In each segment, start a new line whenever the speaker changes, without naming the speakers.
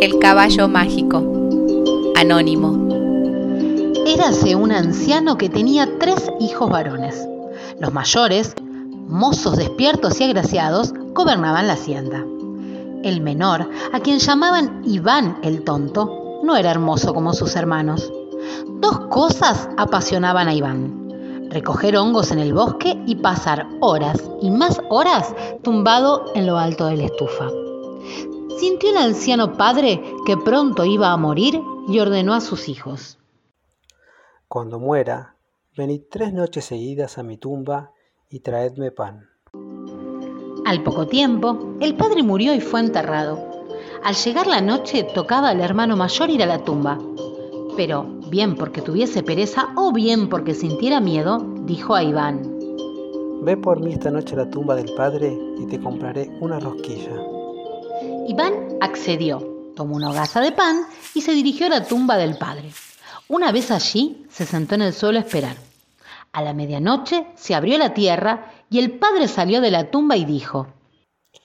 El caballo mágico. Anónimo.
Érase un anciano que tenía tres hijos varones. Los mayores, mozos despiertos y agraciados, gobernaban la hacienda. El menor, a quien llamaban Iván el tonto, no era hermoso como sus hermanos. Dos cosas apasionaban a Iván. Recoger hongos en el bosque y pasar horas y más horas tumbado en lo alto de la estufa. Sintió el anciano padre que pronto iba a morir y ordenó a sus hijos.
Cuando muera, venid tres noches seguidas a mi tumba y traedme pan.
Al poco tiempo, el padre murió y fue enterrado. Al llegar la noche tocaba al hermano mayor ir a la tumba. Pero, bien porque tuviese pereza o bien porque sintiera miedo, dijo a Iván.
Ve por mí esta noche a la tumba del padre y te compraré una rosquilla.
Iván accedió, tomó una hogaza de pan y se dirigió a la tumba del padre. Una vez allí, se sentó en el suelo a esperar. A la medianoche se abrió la tierra y el padre salió de la tumba y dijo,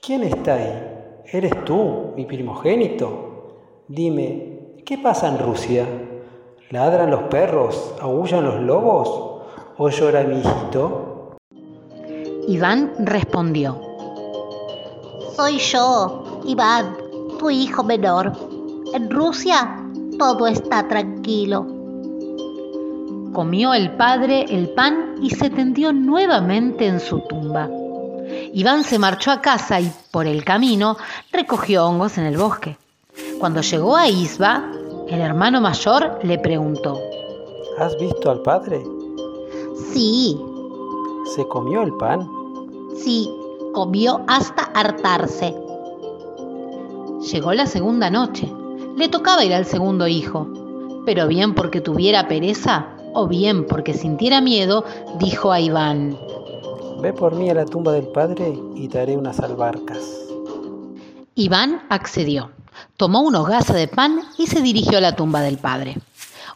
¿Quién está ahí? ¿Eres tú, mi primogénito? Dime, ¿qué pasa en Rusia? ¿Ladran los perros? ¿Aullan los lobos? ¿O llora mi hijito?
Iván respondió,
Soy yo, Iván, tu hijo menor. En Rusia todo está tranquilo.
Comió el padre el pan y se tendió nuevamente en su tumba. Iván se marchó a casa y por el camino recogió hongos en el bosque. Cuando llegó a Isba, el hermano mayor le preguntó,
¿Has visto al padre?
Sí,
¿Se comió el pan?
sí, comió hasta hartarse.
Llegó la segunda noche. Le tocaba ir al segundo hijo, pero bien porque tuviera pereza o bien porque sintiera miedo, dijo a Iván.
Ve por mí a la tumba del padre y te haré unas albarcas.
Iván accedió, tomó una hogaza de pan y se dirigió a la tumba del padre.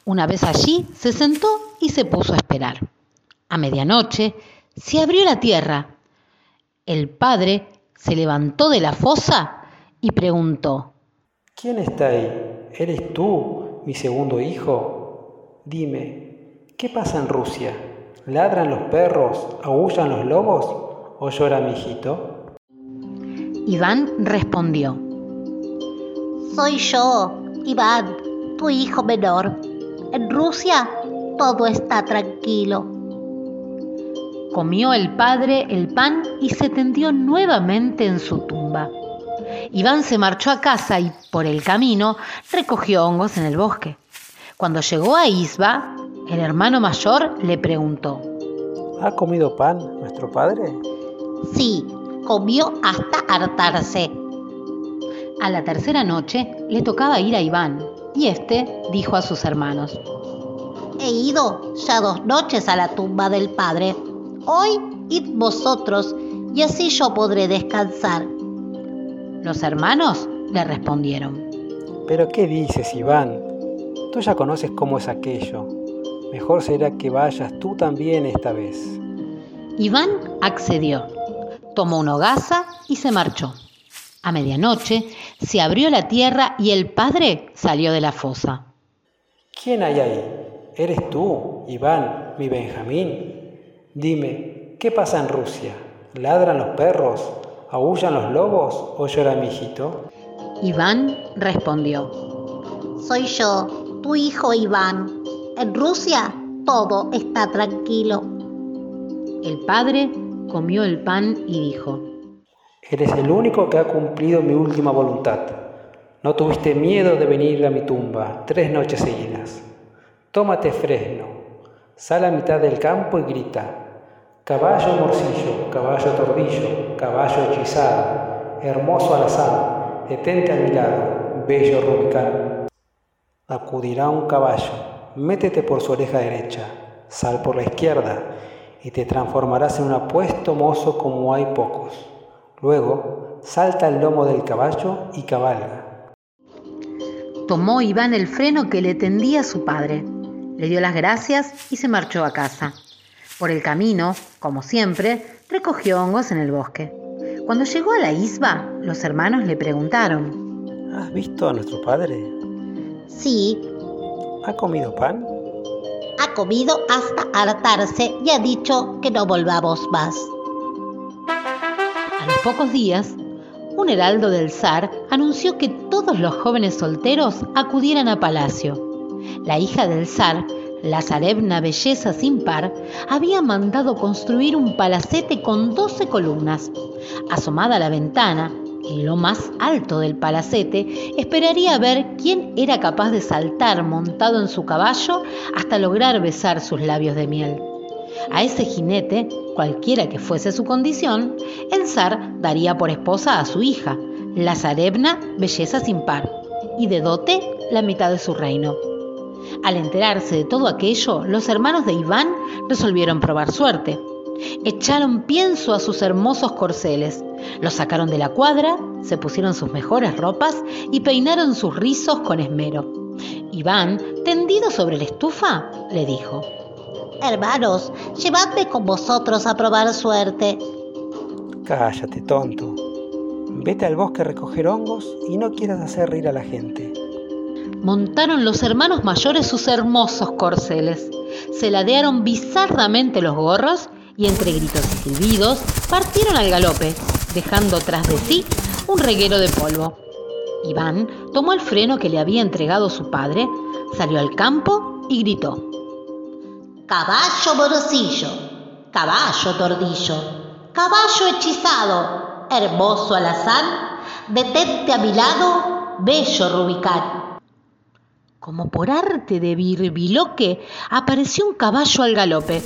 Una vez allí, se sentó y se puso a esperar. A medianoche, se abrió la tierra. El padre se levantó de la fosa y preguntó,
¿Quién está ahí? ¿Eres tú, mi segundo hijo? Dime, ¿qué pasa en Rusia? ¿Ladran los perros? ¿Aullan los lobos? ¿O llora mi hijito?
Iván respondió,
Soy yo, Iván, tu hijo menor. En Rusia todo está tranquilo.
Comió el padre el pan y se tendió nuevamente en su tumba. Iván se marchó a casa y por el camino recogió hongos en el bosque. Cuando llegó a Isba, el hermano mayor le preguntó,
¿Ha comido pan nuestro padre?
Sí, comió hasta hartarse.
A la tercera noche le tocaba ir a Iván y éste dijo a sus hermanos,
He ido ya dos noches a la tumba del padre. Hoy id vosotros y así yo podré descansar.
Los hermanos le respondieron,
¿Pero qué dices, Iván? Tú ya conoces cómo es aquello. Mejor será que vayas tú también esta vez.
Iván accedió, tomó una hogaza y se marchó. A medianoche se abrió la tierra y el padre salió de la fosa.
¿Quién hay ahí? ¿Eres tú, Iván, mi Benjamín? Dime, ¿qué pasa en Rusia? ¿Ladran los perros? ¿Aullan los lobos? ¿O llora mi hijito?
Iván respondió,
Soy yo, tu hijo Iván. En Rusia todo está tranquilo.
el padre comió el pan y dijo,
Eres el único que ha cumplido mi última voluntad. No tuviste miedo de venir a mi tumba tres noches seguidas. Tómate fresno, sal a mitad del campo y grita. Caballo morcillo, caballo tordillo, caballo hechizado, hermoso alazán, detente a mi lado, bello rubicán. Acudirá un caballo, métete por su oreja derecha, sal por la izquierda, y te transformarás en un apuesto mozo como hay pocos. Luego, salta al lomo del caballo y cabalga.
Tomó Iván el freno que le tendía su padre, le dio las gracias y se marchó a casa. Por el camino, como siempre, recogió hongos en el bosque. Cuando llegó a la isba, los hermanos le preguntaron,
¿Has visto a nuestro padre?
Sí,
¿Ha comido pan?
ha comido hasta hartarse y ha dicho que no volvamos más.
A los pocos días, un heraldo del zar anunció que todos los jóvenes solteros acudieran a palacio. La hija del zar, la zarevna Belleza sin par, había mandado construir un palacete con 12 columnas. Asomada a la ventana, en lo más alto del palacete, esperaría ver quién era capaz de saltar montado en su caballo hasta lograr besar sus labios de miel. A ese jinete, cualquiera que fuese su condición, el zar daría por esposa a su hija, la zarevna Belleza sin par, y de dote la mitad de su reino. Al enterarse de todo aquello, los hermanos de Iván resolvieron probar suerte. Echaron pienso a sus hermosos corceles, los sacaron de la cuadra, se pusieron sus mejores ropas y peinaron sus rizos con esmero. Iván, tendido sobre la estufa, le dijo,
Hermanos, llevadme con vosotros a probar suerte.
Cállate, tonto. Vete al bosque a recoger hongos y no quieras hacer reír a la gente.
Montaron los hermanos mayores sus hermosos corceles, se ladearon bizarramente los gorros y entre gritos y silbidos partieron al galope, dejando tras de sí un reguero de polvo. Iván tomó el freno que le había entregado su padre, salió al campo y gritó.
Caballo morocillo, caballo tordillo, caballo hechizado, hermoso alazán, detente a mi lado, bello rubicán.
Como por arte de birbiloque, apareció un caballo al galope.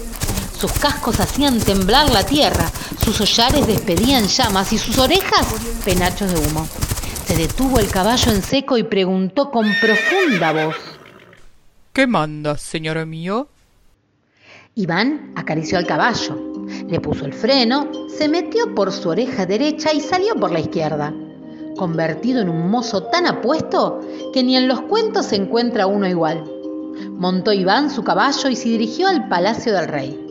Sus cascos hacían temblar la tierra, sus hollares despedían llamas y sus orejas penachos de humo. Se detuvo el caballo en seco y preguntó con profunda voz.
¿Qué mandas, señor mío?
Iván acarició al caballo, le puso el freno, se metió por su oreja derecha y salió por la izquierda, convertido en un mozo tan apuesto que ni en los cuentos se encuentra uno igual. Montó Iván su caballo y se dirigió al palacio del rey.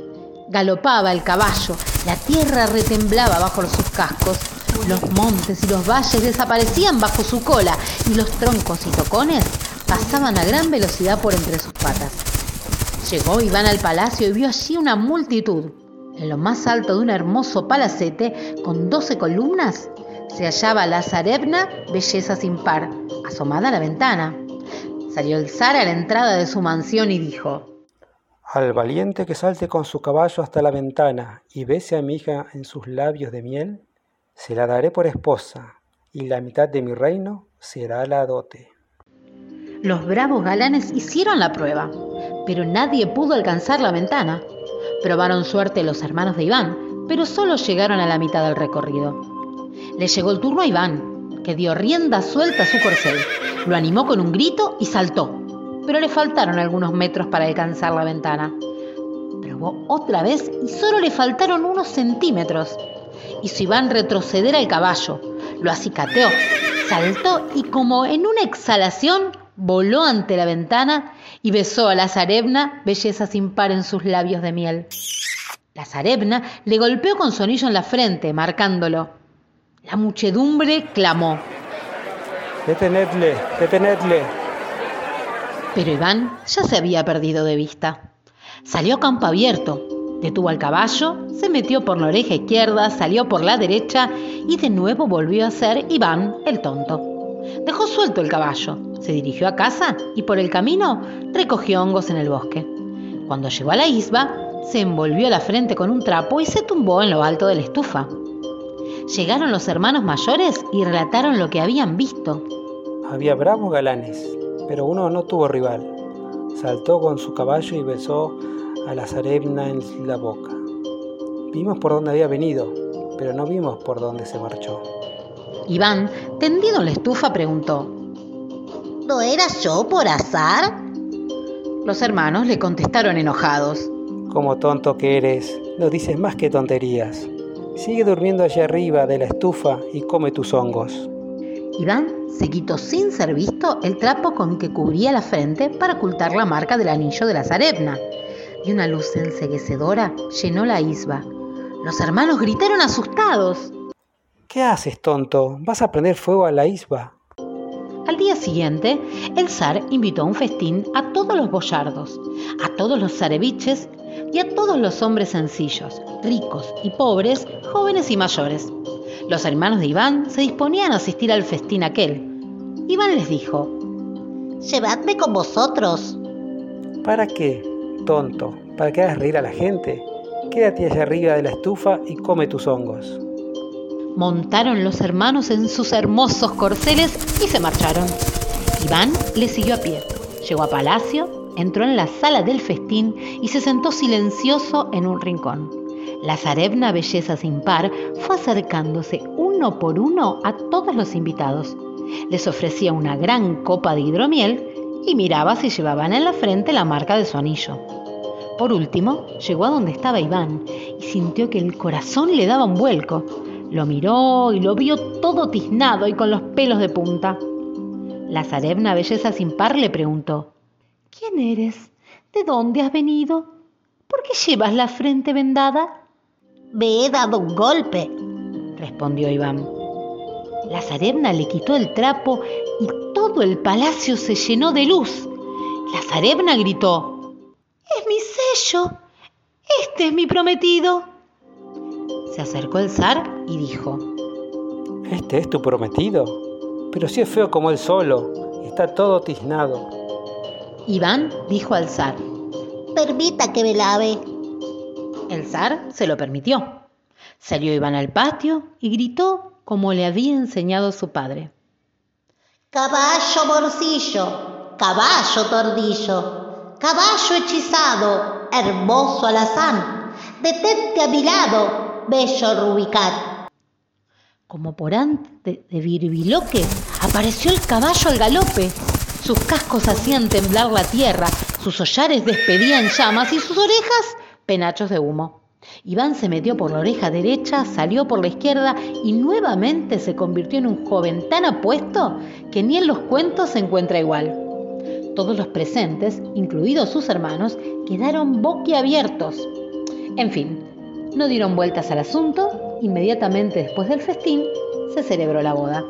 Galopaba el caballo, la tierra retemblaba bajo sus cascos, los montes y los valles desaparecían bajo su cola y los troncos y tocones pasaban a gran velocidad por entre sus patas. Llegó Iván al palacio y vio allí una multitud. En lo más alto de un hermoso palacete con doce columnas se hallaba la zarevna Belleza sin par, asomada a la ventana. Salió el zar a la entrada de su mansión y dijo,
Al valiente que salte con su caballo hasta la ventana y bese a mi hija en sus labios de miel, se la daré por esposa, y la mitad de mi reino será la dote.
Los bravos galanes hicieron la prueba, pero nadie pudo alcanzar la ventana. Probaron suerte los hermanos de Iván, pero solo llegaron a la mitad del recorrido. Le llegó el turno a Iván, que dio rienda suelta a su corcel, lo animó con un grito y saltó, pero le faltaron algunos metros para alcanzar la ventana. Probó otra vez y solo le faltaron unos centímetros. Hizo Iván retroceder al caballo, lo acicateó, saltó y como en una exhalación voló ante la ventana y besó a la zarevna, belleza sin par en sus labios de miel. La zarevna le golpeó con su anillo en la frente, marcándolo. La muchedumbre clamó,
Detenedle, detenedle.
pero Iván ya se había perdido de vista. Salió a campo abierto, detuvo al caballo, se metió por la oreja izquierda, salió por la derecha y de nuevo volvió a ser Iván el tonto. Dejó suelto el caballo, se dirigió a casa y por el camino recogió hongos en el bosque. Cuando llegó a la isba, se envolvió la frente con un trapo y se tumbó en lo alto de la estufa. Llegaron los hermanos mayores y relataron lo que habían visto.
Había bravos galanes, pero uno no tuvo rival. Saltó con su caballo y besó a la zarevna en la boca. Vimos por dónde había venido, pero no vimos por dónde se marchó.
Iván, tendido en la estufa, preguntó.
¿No era yo por azar?
Los hermanos le contestaron enojados.
Como tonto que eres, no dices más que tonterías. Sigue durmiendo allá arriba de la estufa y come tus hongos.
Iván se quitó sin ser visto el trapo con que cubría la frente para ocultar la marca del anillo de la zarevna. Y una luz enseguecedora llenó la isba. Los hermanos gritaron asustados.
¿Qué haces, tonto? ¿Vas a prender fuego a la isba?
Al día siguiente, el zar invitó a un festín a todos los boyardos, a todos los zareviches y a todos los hombres sencillos, ricos y pobres, jóvenes y mayores. Los hermanos de Iván se disponían a asistir al festín aquel. Iván les dijo,
Llevadme con vosotros.
¿Para qué, tonto? ¿Para que hagas reír a la gente? Quédate allá arriba de la estufa y come tus hongos.
Montaron los hermanos en sus hermosos corceles y se marcharon. Iván les siguió a pie. Llegó a palacio, entró en la sala del festín y se sentó silencioso en un rincón. La zarebna belleza sin par fue acercándose uno por uno a todos los invitados. Les ofrecía una gran copa de hidromiel y miraba si llevaban en la frente la marca de su anillo. Por último, llegó a donde estaba Iván y sintió que el corazón le daba un vuelco. Lo miró y lo vio todo tiznado y con los pelos de punta. La zarebna belleza sin par le preguntó, ¿Quién eres? ¿De dónde has venido? ¿Por qué llevas la frente vendada?
Me he dado un golpe.
respondió Iván. La zarebna le quitó el trapo y todo el palacio se llenó de luz. La zarebna gritó, ¡Es mi sello! ¡Este es mi prometido! Se acercó el zar y dijo,
¿Este es tu prometido? Pero si es feo como él solo, está todo tiznado.
Iván dijo al zar,
Permita que me lave.
El zar se lo permitió. Salió Iván al patio y gritó como le había enseñado su padre.
Caballo morcillo, caballo tordillo, caballo hechizado, hermoso alazán, detente a mi lado, bello rubicat.
Como por antes de virbiloque, apareció el caballo al galope. Sus cascos hacían temblar la tierra, sus hollares despedían llamas y sus orejas penachos de humo. Iván se metió por la oreja derecha, salió por la izquierda y nuevamente se convirtió en un joven tan apuesto que ni en los cuentos se encuentra igual. Todos los presentes, incluidos sus hermanos, quedaron boquiabiertos. En fin, no dieron vueltas al asunto, inmediatamente después del festín se celebró la boda.